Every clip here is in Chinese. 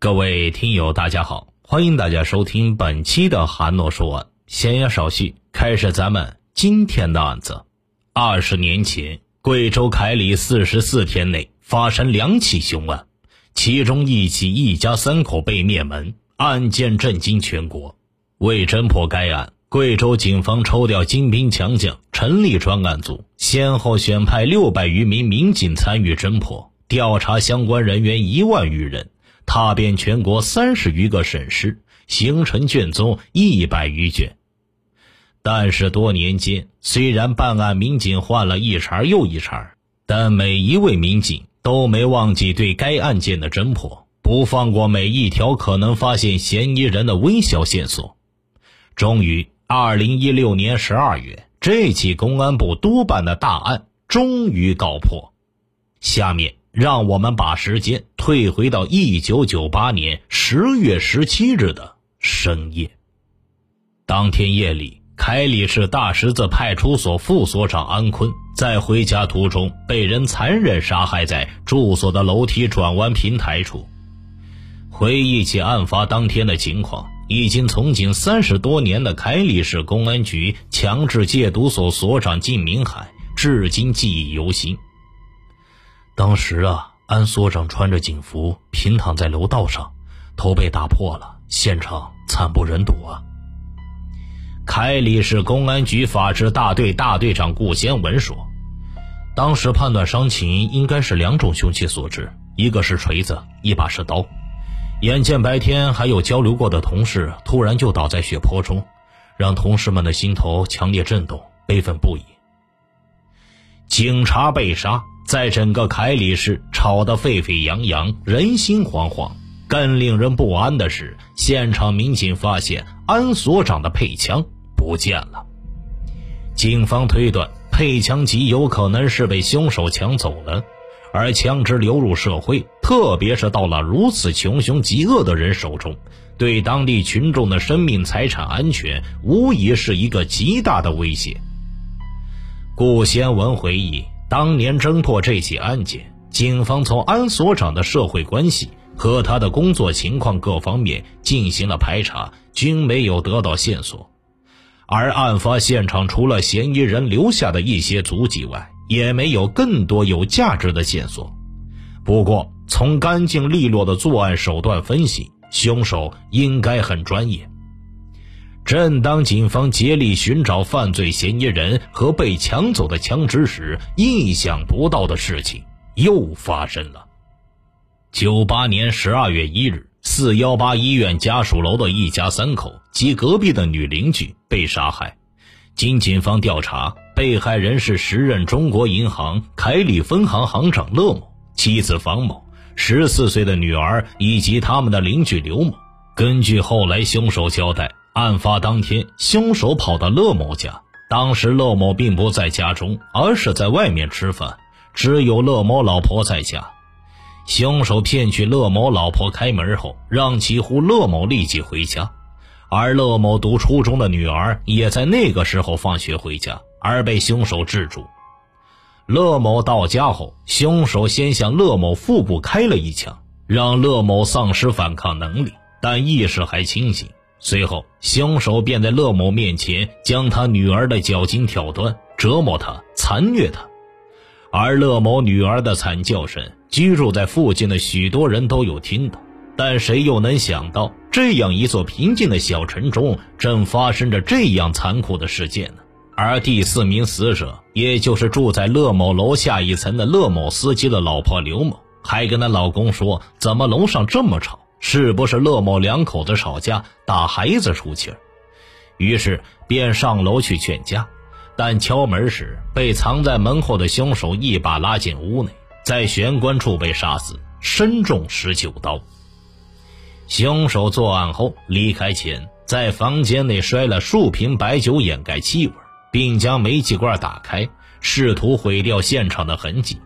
各位听友，大家好，欢迎大家收听本期的韩诺说案。闲言少叙，开始咱们今天的案子。二十年前，贵州凯里四十四天内发生两起凶案，其中一起一家三口被灭门，案件震惊全国。为侦破该案，贵州警方抽调精兵强将，成立专案组，先后选派六百余名民警参与侦破，调查相关人员一万余人。踏遍全国三十余个省市，形成卷宗一百余卷。但是多年间，虽然办案民警换了一茬又一茬，但每一位民警都没忘记对该案件的侦破，不放过每一条可能发现嫌疑人的微小线索。终于，二零一六年十二月，这起公安部督办的大案终于告破。下面。让我们把时间退回到一九九八年十月十七日的深夜。当天夜里，凯里市大十字派出所副所长安坤在回家途中被人残忍杀害在住所的楼梯转弯平台处。回忆起案发当天的情况，已经从警三十多年的凯里市公安局强制戒毒所所长靳明海至今记忆犹新。当时啊，安所长穿着警服平躺在楼道上，头被打破了，现场惨不忍睹啊。凯里市公安局法制大队大队长顾先文说：“当时判断伤情应该是两种凶器所致，一个是锤子，一把是刀。眼见白天还有交流过的同事突然就倒在血泊中，让同事们的心头强烈震动，悲愤不已。警察被杀。”在整个凯里市吵得沸沸扬扬，人心惶惶。更令人不安的是，现场民警发现安所长的配枪不见了。警方推断，配枪极有可能是被凶手抢走了。而枪支流入社会，特别是到了如此穷凶极恶的人手中，对当地群众的生命财产安全，无疑是一个极大的威胁。顾先文回忆。当年侦破这起案件，警方从安所长的社会关系和他的工作情况各方面进行了排查，均没有得到线索。而案发现场除了嫌疑人留下的一些足迹外，也没有更多有价值的线索。不过，从干净利落的作案手段分析，凶手应该很专业。正当警方竭力寻找犯罪嫌疑人和被抢走的枪支时，意想不到的事情又发生了。九八年十二月一日，四幺八医院家属楼的一家三口及隔壁的女邻居被杀害。经警方调查，被害人是时任中国银行凯里分行行长乐某、妻子房某、十四岁的女儿以及他们的邻居刘某。根据后来凶手交代。案发当天，凶手跑到乐某家，当时乐某并不在家中，而是在外面吃饭，只有乐某老婆在家。凶手骗取乐某老婆开门后，让其呼乐某立即回家，而乐某读初中的女儿也在那个时候放学回家，而被凶手制住。乐某到家后，凶手先向乐某腹部开了一枪，让乐某丧失反抗能力，但意识还清醒。随后，凶手便在乐某面前将他女儿的脚筋挑断，折磨她，残虐她。而乐某女儿的惨叫声，居住在附近的许多人都有听到。但谁又能想到，这样一座平静的小城中，正发生着这样残酷的事件呢？而第四名死者，也就是住在乐某楼下一层的乐某司机的老婆刘某，还跟她老公说：“怎么楼上这么吵？”是不是乐某两口子吵架打孩子出气儿？于是便上楼去劝架，但敲门时被藏在门后的凶手一把拉进屋内，在玄关处被杀死，身中十九刀。凶手作案后离开前，在房间内摔了数瓶白酒掩盖气味，并将煤气罐打开，试图毁掉现场的痕迹，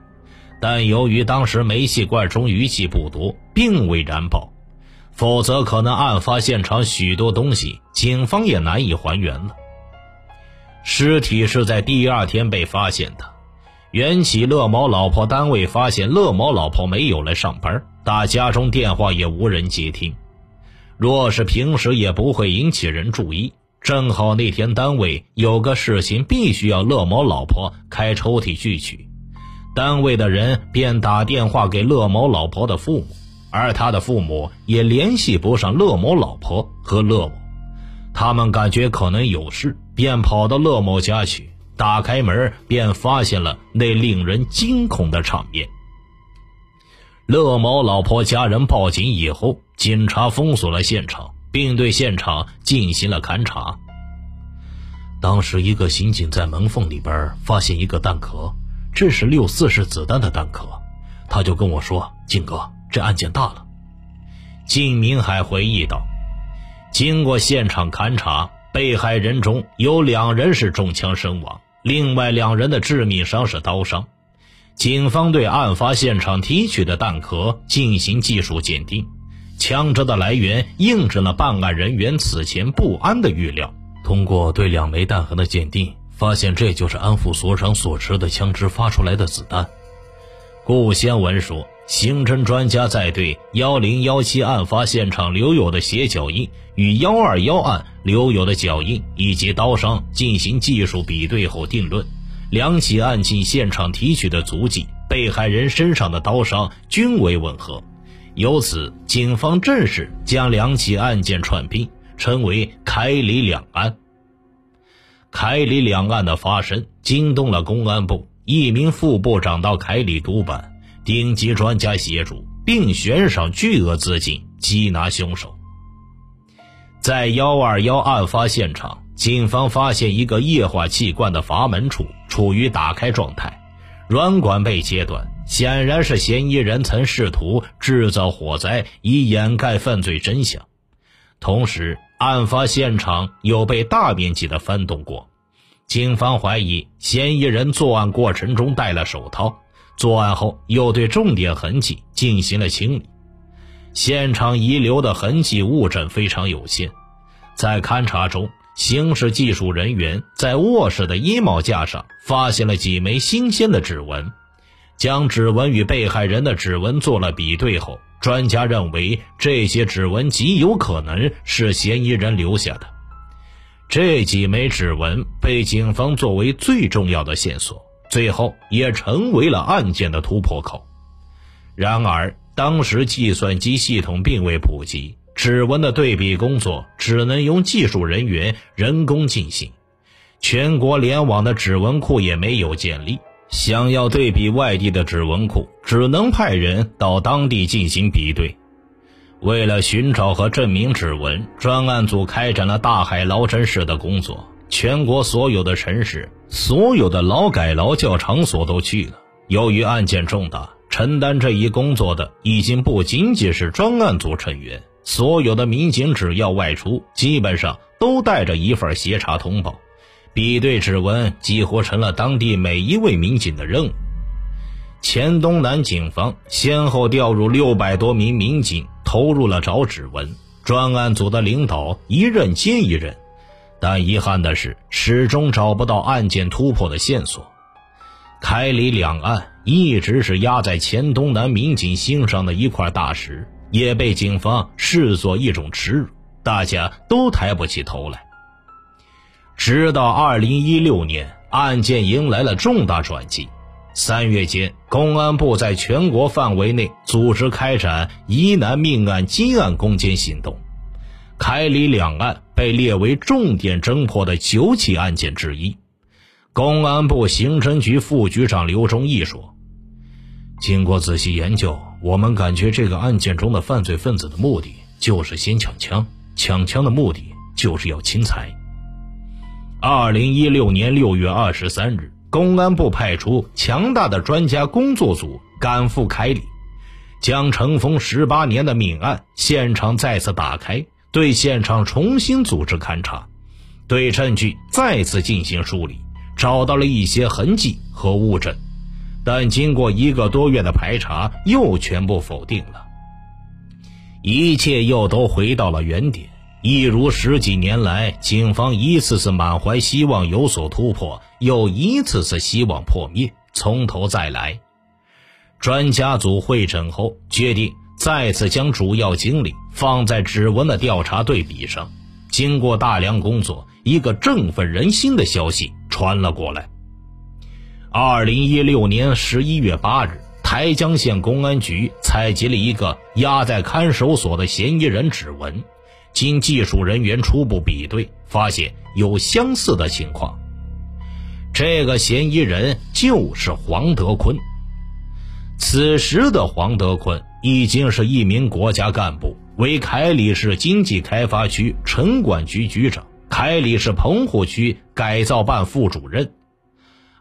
但由于当时煤气罐中余气不多，并未燃爆。否则，可能案发现场许多东西，警方也难以还原了。尸体是在第二天被发现的。缘起乐某老婆单位发现乐某老婆没有来上班，打家中电话也无人接听。若是平时也不会引起人注意。正好那天单位有个事情，必须要乐某老婆开抽屉去取，单位的人便打电话给乐某老婆的父母，而他的父母也联系不上乐某老婆和乐某，他们感觉可能有事，便跑到乐某家去。打开门，便发现了那令人惊恐的场面。乐某老婆家人报警以后，警察封锁了现场。并对现场进行了勘查。当时，一个刑警在门缝里边发现一个弹壳，这是六四式子弹的弹壳，他就跟我说：“金哥，这案件大了。”靳明海回忆道：“经过现场勘查，被害人中有两人是中枪身亡，另外两人的致命伤是刀伤。警方对案发现场提取的弹壳进行技术鉴定。”枪支的来源印证了办案人员此前不安的预料。通过对两枚弹痕的鉴定，发现这就是安副所长所持的枪支发出来的子弹。顾先文说：“刑侦专家在对幺零幺七案发现场留有的血脚印与幺二幺案留有的脚印以及刀伤进行技术比对后定论，两起案件现场提取的足迹，被害人身上的刀伤均为吻合。”由此，警方正式将两起案件串并，称为“凯里两案”。凯里两案的发生惊动了公安部，一名副部长到凯里督办，顶级专家协助，并悬赏巨额资金缉拿凶手。在幺二幺案发现场，警方发现一个液化气罐的阀门处处于打开状态，软管被切断。显然是嫌疑人曾试图制造火灾以掩盖犯罪真相，同时案发现场有被大面积的翻动过，警方怀疑嫌疑人作案过程中戴了手套，作案后又对重点痕迹进行了清理，现场遗留的痕迹物证非常有限，在勘查中，刑事技术人员在卧室的衣帽架上发现了几枚新鲜的指纹。将指纹与被害人的指纹做了比对后，专家认为这些指纹极有可能是嫌疑人留下的。这几枚指纹被警方作为最重要的线索，最后也成为了案件的突破口。然而，当时计算机系统并未普及，指纹的对比工作只能由技术人员人工进行，全国联网的指纹库也没有建立。想要对比外地的指纹库，只能派人到当地进行比对。为了寻找和证明指纹，专案组开展了大海捞针式的工作，全国所有的城市、所有的劳改劳教场所都去了。由于案件重大，承担这一工作的已经不仅仅是专案组成员，所有的民警只要外出，基本上都带着一份协查通报。比对指纹几乎成了当地每一位民警的任务。黔东南警方先后调入六百多名民警，投入了找指纹。专案组的领导一任接一任，但遗憾的是，始终找不到案件突破的线索。凯里两案一直是压在黔东南民警心上的一块大石，也被警方视作一种耻辱，大家都抬不起头来。直到二零一六年，案件迎来了重大转机。三月间，公安部在全国范围内组织开展疑难命案积案攻坚行动，凯里两案被列为重点侦破的九起案件之一。公安部刑侦局副局长刘忠义说：“经过仔细研究，我们感觉这个案件中的犯罪分子的目的就是先抢枪，抢枪的目的就是要侵财。”二零一六年六月二十三日，公安部派出强大的专家工作组赶赴凯里，将尘封十八年的命案现场再次打开，对现场重新组织勘查，对证据再次进行梳理，找到了一些痕迹和物证，但经过一个多月的排查，又全部否定了，一切又都回到了原点。一如十几年来，警方一次次满怀希望有所突破，又一次次希望破灭，从头再来。专家组会诊后决定，再次将主要精力放在指纹的调查对比上。经过大量工作，一个振奋人心的消息传了过来。二零一六年十一月八日，台江县公安局采集了一个压在看守所的嫌疑人指纹，经技术人员初步比对，发现有相似的情况。这个嫌疑人就是黄德坤。此时的黄德坤已经是一名国家干部，为凯里市经济开发区城管局局长、凯里市棚户区改造办副主任。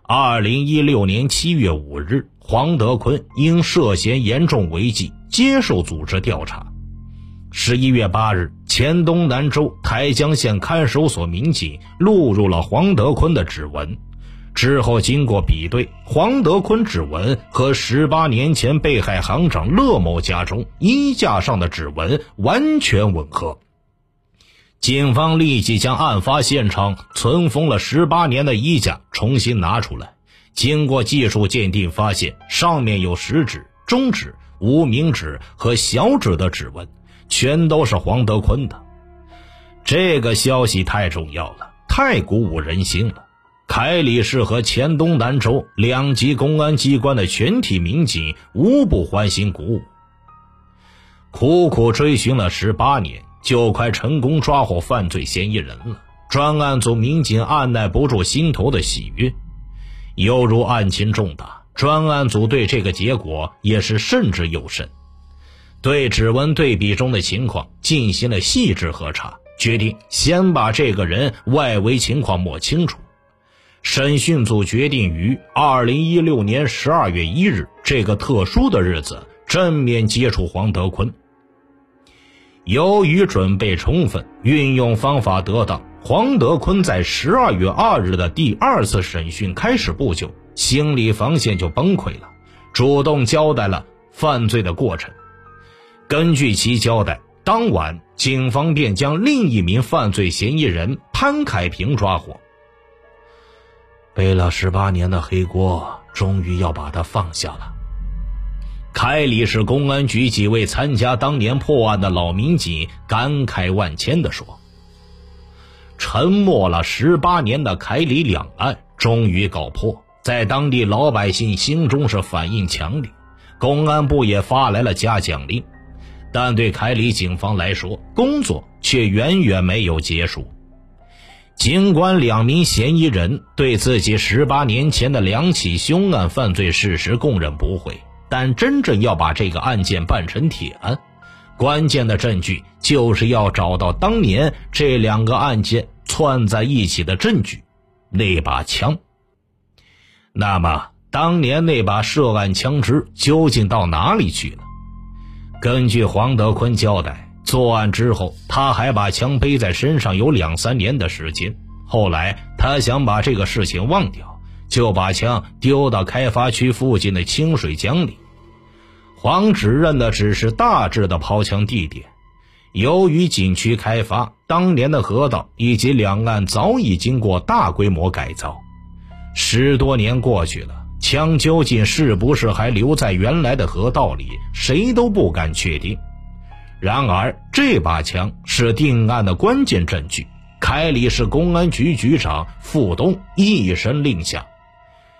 二零一六年七月五日，黄德坤因涉嫌严重违纪接受组织调查。十一月八日，黔东南州台江县看守所民警录入了黄德坤的指纹。之后经过比对，黄德坤指纹和十八年前被害行长乐某家中衣架上的指纹完全吻合。警方立即将案发现场存封了十八年的衣架重新拿出来，经过技术鉴定，发现上面有食指、中指、无名指和小指的指纹，全都是黄德坤的。这个消息太重要了，太鼓舞人心了。凯里市和黔东南州两级公安机关的全体民警无不欢欣鼓舞。苦苦追寻了十八年。就快成功抓获犯罪嫌疑人了，专案组民警按耐不住心头的喜悦，犹如案情重大。专案组对这个结果也是慎之又慎，对指纹对比中的情况进行了细致核查，决定先把这个人外围情况摸清楚。审讯组决定于二零一六年十二月一日这个特殊的日子正面接触黄德坤。由于准备充分，运用方法得当，黄德坤在十二月二日的第二次审讯开始不久，心理防线就崩溃了，主动交代了犯罪的过程。根据其交代，当晚警方便将另一名犯罪嫌疑人潘凯平抓获。背了十八年的黑锅，终于要把他放下了。凯里市公安局几位参加当年破案的老民警感慨万千地说：“沉默了十八年的凯里两案终于告破，在当地老百姓心中是反应强烈，公安部也发来了嘉奖令。但对凯里警方来说，工作却远远没有结束。尽管两名嫌疑人对自己十八年前的两起凶案犯罪事实供认不讳。”但真正要把这个案件办成铁案，关键的证据就是要找到当年这两个案件串在一起的证据，那把枪。那么，当年那把涉案枪支究竟到哪里去了？根据黄德坤交代，作案之后，他还把枪背在身上有两三年的时间。后来，他想把这个事情忘掉，就把枪丢到开发区附近的清水江里。黄指认的只是大致的抛枪地点，由于景区开发，当年的河道以及两岸早已经过大规模改造。十多年过去了，枪究竟是不是还留在原来的河道里，谁都不敢确定。然而，这把枪是定案的关键证据。凯里市公安局局长傅东一声令下：“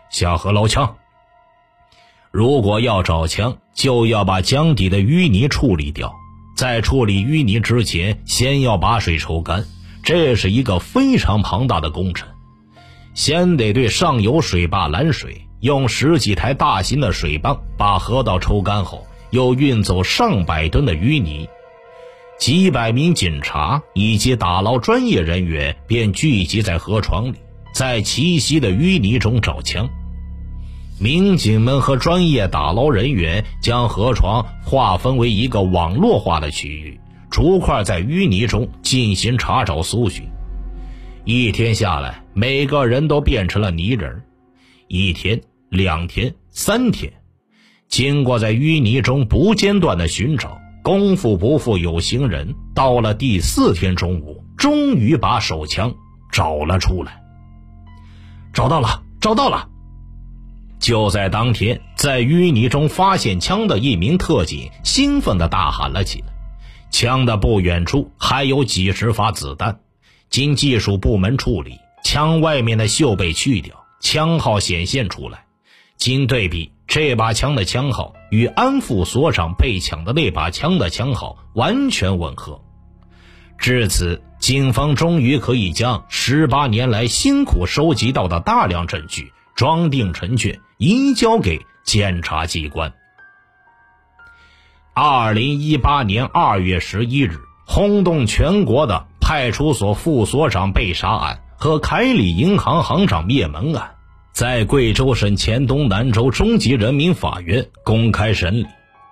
下河捞枪。”如果要找枪，就要把江底的淤泥处理掉。在处理淤泥之前，先要把水抽干，这是一个非常庞大的工程。先得对上游水坝拦水，用十几台大型的水泵把河道抽干后，又运走上百吨的淤泥。几百名警察以及打捞专业人员便聚集在河床里，在齐膝的淤泥中找枪。民警们和专业打捞人员将河床划分为一个网络化的区域，逐块在淤泥中进行查找搜寻。一天下来，每个人都变成了泥人。一天、两天、三天，经过在淤泥中不间断的寻找，功夫不负有心人，到了第四天中午，终于把手枪找了出来。找到了，找到了！就在当天，在淤泥中发现枪的一名特警兴奋地大喊了起来：“枪的不远处还有几十发子弹！”经技术部门处理，枪外面的锈被去掉，枪号显现出来。经对比，这把枪的枪号与安副所长被抢的那把枪的枪号完全吻合。至此，警方终于可以将十八年来辛苦收集到的大量证据装订成卷，移交给检察机关。二零一八年二月十一日，轰动全国的派出所副所长被杀案和凯里银行行长灭门案。在贵州省黔东南州中级人民法院公开审理，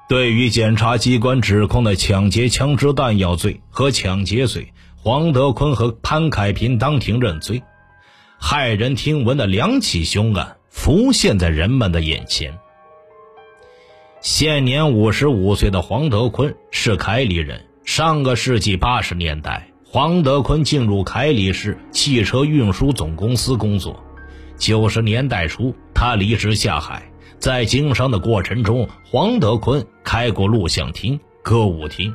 对于检察机关指控的抢劫枪支弹药罪和抢劫罪，黄德坤和潘凯平当庭认罪。骇人听闻的两起凶案浮现在人们的眼前。现年五十五岁的黄德坤是凯里人。上个世纪八十年代，黄德坤进入凯里市汽车运输总公司工作。九十年代初，他离职下海，在经商的过程中，黄德坤开过录像厅、歌舞厅，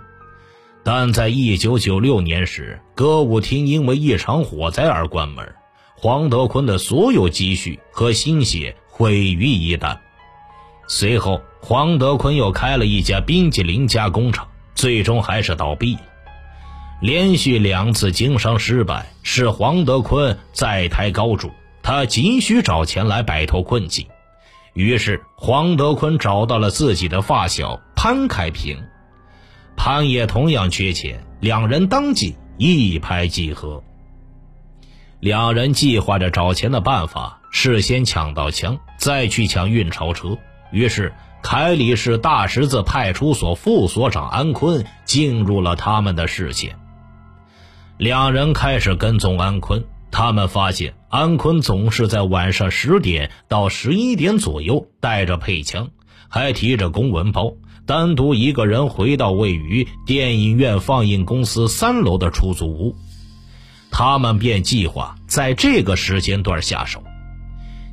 但在一九九六年时，歌舞厅因为一场火灾而关门，黄德坤的所有积蓄和心血毁于一旦。随后，黄德坤又开了一家冰激凌加工厂，最终还是倒闭了。连续两次经商失败，使黄德坤债台高筑。他急需找钱来摆脱困境，于是黄德坤找到了自己的发小潘开平，潘也同样缺钱，两人当即一拍即合。两人计划着找钱的办法，事先抢到枪，再去抢运钞车。于是凯里市大十字派出所副所长安坤进入了他们的视线，两人开始跟踪安坤。他们发现安坤总是在晚上十点到十一点左右带着配枪，还提着公文包，单独一个人回到位于电影院放映公司三楼的出租屋。他们便计划在这个时间段下手，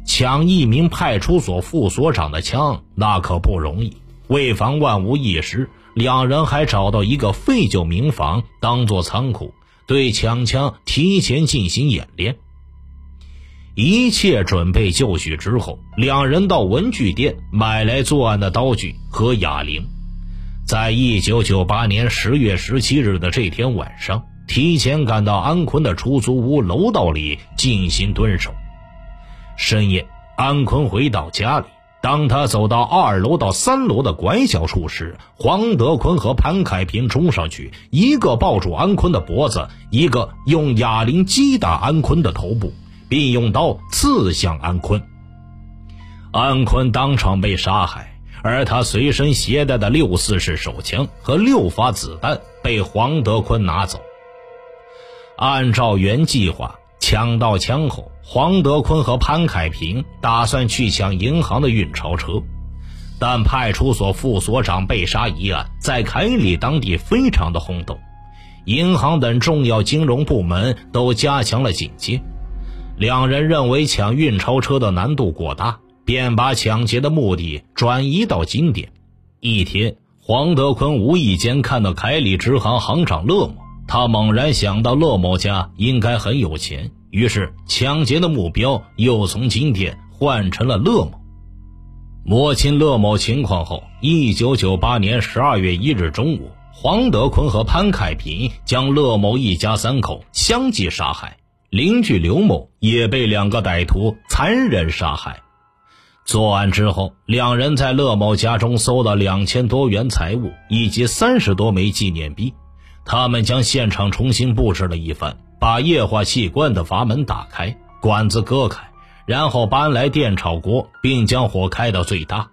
抢一名派出所副所长的枪，那可不容易。为防万无一失，两人还找到一个废旧民房当做仓库。对抢枪提前进行演练，一切准备就绪之后，两人到文具店买来作案的刀具和哑铃，在一九九八年十月十七日的这天晚上，提前赶到安坤的出租屋楼道里进行蹲守。深夜，安坤回到家里。当他走到二楼到三楼的拐角处时，黄德坤和潘凯平冲上去，一个抱住安坤的脖子，一个用哑铃击打安坤的头部，并用刀刺向安坤。安坤当场被杀害，而他随身携带的六四式手枪和六发子弹被黄德坤拿走。按照原计划。抢到枪后，黄德坤和潘凯平打算去抢银行的运钞车，但派出所副所长被杀一案在凯里当地非常的轰动，银行等重要金融部门都加强了警戒。两人认为抢运钞车的难度过大，便把抢劫的目的转移到金店。一天，黄德坤无意间看到凯里支行行长乐某，他猛然想到乐某家应该很有钱。于是，抢劫的目标又从金店换成了乐某。摸清乐某情况后，一九九八年十二月一日中午，黄德坤和潘凯平将乐某一家三口相继杀害，邻居刘某也被两个歹徒残忍杀害。作案之后，两人在乐某家中搜到两千多元财物以及三十多枚纪念币，他们将现场重新布置了一番。把液化气罐的阀门打开，管子割开，然后搬来电炒锅，并将火开到最大。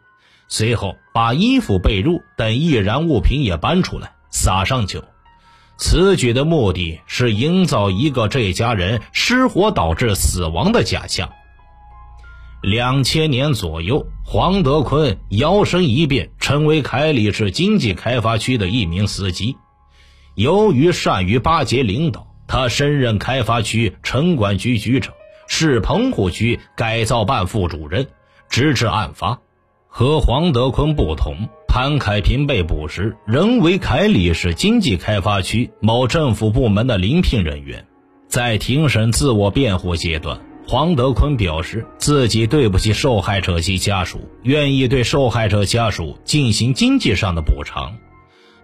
随后把衣服、被褥等易燃物品也搬出来，撒上酒。此举的目的是营造一个这家人失火导致死亡的假象。两千年左右，黄德坤摇身一变，成为凯里市经济开发区的一名司机。由于善于巴结领导。他升任开发区城管局局长，市棚户区改造办副主任，直至案发。和黄德坤不同，潘凯平被捕时仍为凯里市经济开发区某政府部门的临聘人员。在庭审自我辩护阶段，黄德坤表示自己对不起受害者及家属，愿意对受害者家属进行经济上的补偿。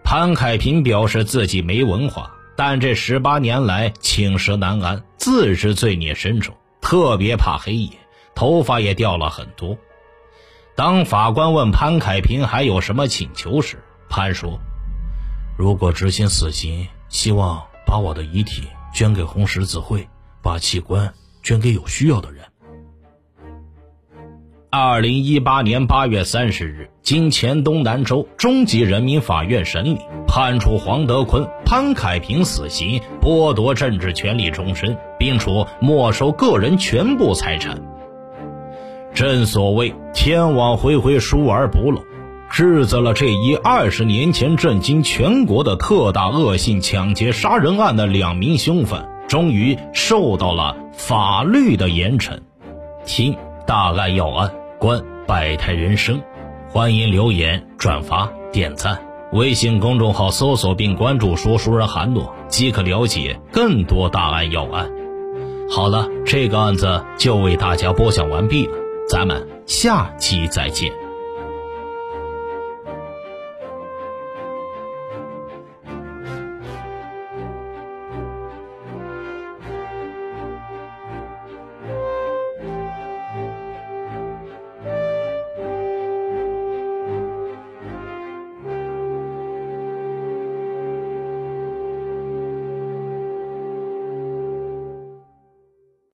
潘凯平表示自己没文化，但这十八年来寝食难安，自知罪孽深重，特别怕黑夜，头发也掉了很多。当法官问潘凯平还有什么请求时，潘说：“如果执行死刑，希望把我的遗体捐给红十字会，把器官捐给有需要的人。”二零一八年八月三十日，经黔东南州中级人民法院审理，判处黄德坤、潘凯平死刑，剥夺政治权利终身，并处没收个人全部财产。正所谓天网恢恢，疏而不漏。制造了这一二十年前震惊全国的特大恶性抢劫杀人案的两名凶犯，终于受到了法律的严惩。听大案要案，观百态人生。欢迎留言、转发、点赞。微信公众号搜索并关注“说书人韩诺”，即可了解更多大案要案。好了，这个案子就为大家播讲完毕了。咱们下期再见。